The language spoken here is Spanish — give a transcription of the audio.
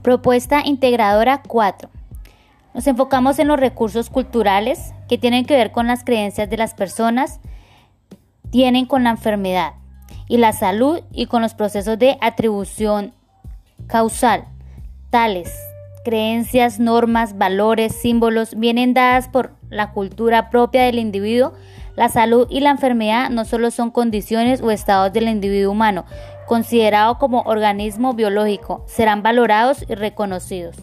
Propuesta integradora 4. Nos enfocamos en los recursos culturales que tienen que ver con las creencias de las personas, tienen con la enfermedad y la salud y con los procesos de atribución causal, tales creencias, normas, valores, símbolos vienen dadas por la cultura propia del individuo. La salud y la enfermedad no solo son condiciones o estados del individuo humano, considerado como organismo biológico, serán valorados y reconocidos.